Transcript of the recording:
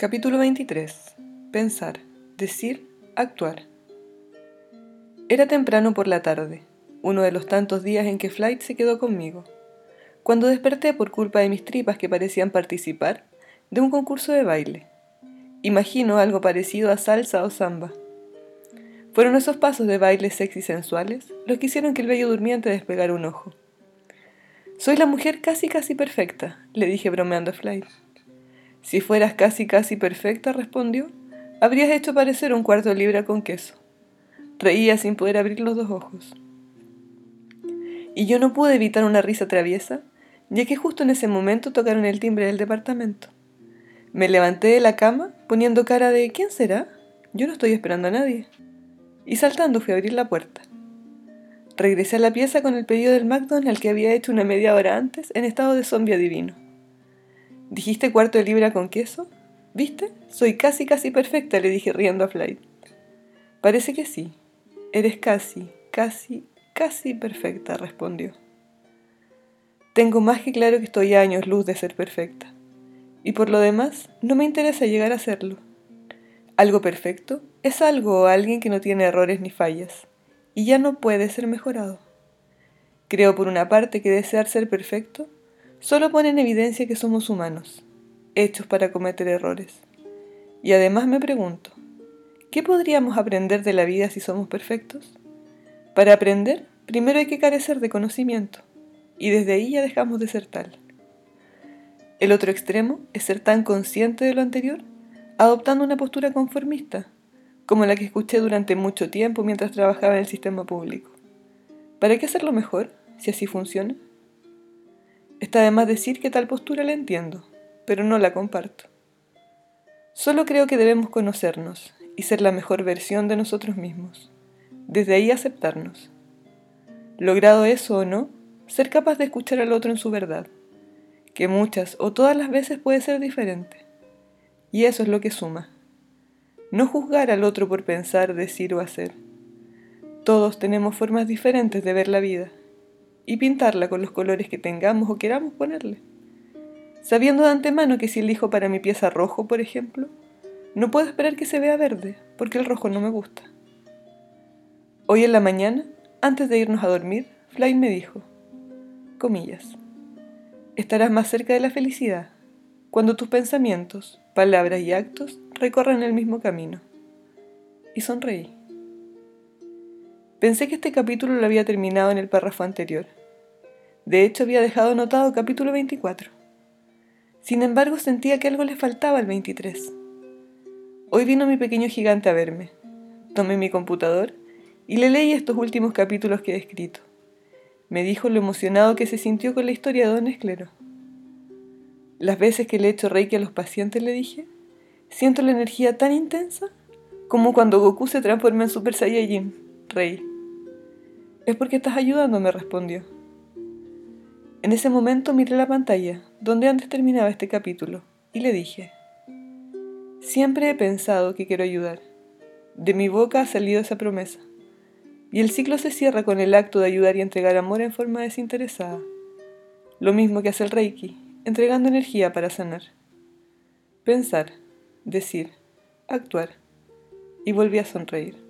Capítulo 23. Pensar, decir, actuar. Era temprano por la tarde, uno de los tantos días en que Flight se quedó conmigo, cuando desperté por culpa de mis tripas que parecían participar de un concurso de baile. Imagino algo parecido a salsa o samba. Fueron esos pasos de baile sexy sensuales los que hicieron que el bello durmiente despegara un ojo. Soy la mujer casi casi perfecta, le dije bromeando a Flight. Si fueras casi casi perfecta, respondió, habrías hecho parecer un cuarto de libra con queso. Reía sin poder abrir los dos ojos. Y yo no pude evitar una risa traviesa, ya que justo en ese momento tocaron el timbre del departamento. Me levanté de la cama, poniendo cara de ¿quién será? Yo no estoy esperando a nadie. Y saltando fui a abrir la puerta. Regresé a la pieza con el pedido del McDonald's al que había hecho una media hora antes en estado de zombie divino. ¿Dijiste cuarto de libra con queso? ¿Viste? Soy casi, casi perfecta, le dije riendo a Flight. Parece que sí. Eres casi, casi, casi perfecta, respondió. Tengo más que claro que estoy a años luz de ser perfecta. Y por lo demás, no me interesa llegar a serlo. Algo perfecto es algo o alguien que no tiene errores ni fallas, y ya no puede ser mejorado. Creo por una parte que desear ser perfecto solo pone en evidencia que somos humanos, hechos para cometer errores. Y además me pregunto, ¿qué podríamos aprender de la vida si somos perfectos? Para aprender, primero hay que carecer de conocimiento, y desde ahí ya dejamos de ser tal. El otro extremo es ser tan consciente de lo anterior, adoptando una postura conformista, como la que escuché durante mucho tiempo mientras trabajaba en el sistema público. ¿Para qué hacerlo mejor si así funciona? Está de más decir que tal postura la entiendo, pero no la comparto. Solo creo que debemos conocernos y ser la mejor versión de nosotros mismos. Desde ahí aceptarnos. Logrado eso o no, ser capaz de escuchar al otro en su verdad, que muchas o todas las veces puede ser diferente. Y eso es lo que suma. No juzgar al otro por pensar, decir o hacer. Todos tenemos formas diferentes de ver la vida y pintarla con los colores que tengamos o queramos ponerle. Sabiendo de antemano que si elijo para mi pieza rojo, por ejemplo, no puedo esperar que se vea verde, porque el rojo no me gusta. Hoy en la mañana, antes de irnos a dormir, Fly me dijo, comillas, estarás más cerca de la felicidad cuando tus pensamientos, palabras y actos recorran el mismo camino. Y sonreí. Pensé que este capítulo lo había terminado en el párrafo anterior, de hecho, había dejado anotado capítulo 24. Sin embargo, sentía que algo le faltaba al 23. Hoy vino mi pequeño gigante a verme. Tomé mi computador y le leí estos últimos capítulos que he escrito. Me dijo lo emocionado que se sintió con la historia de Don Esclero. Las veces que le he hecho reiki a los pacientes, le dije, siento la energía tan intensa como cuando Goku se transforma en Super Saiyajin. Rey. Es porque estás ayudando, me respondió. En ese momento miré la pantalla, donde antes terminaba este capítulo, y le dije, Siempre he pensado que quiero ayudar. De mi boca ha salido esa promesa. Y el ciclo se cierra con el acto de ayudar y entregar amor en forma desinteresada. Lo mismo que hace el Reiki, entregando energía para sanar. Pensar, decir, actuar. Y volví a sonreír.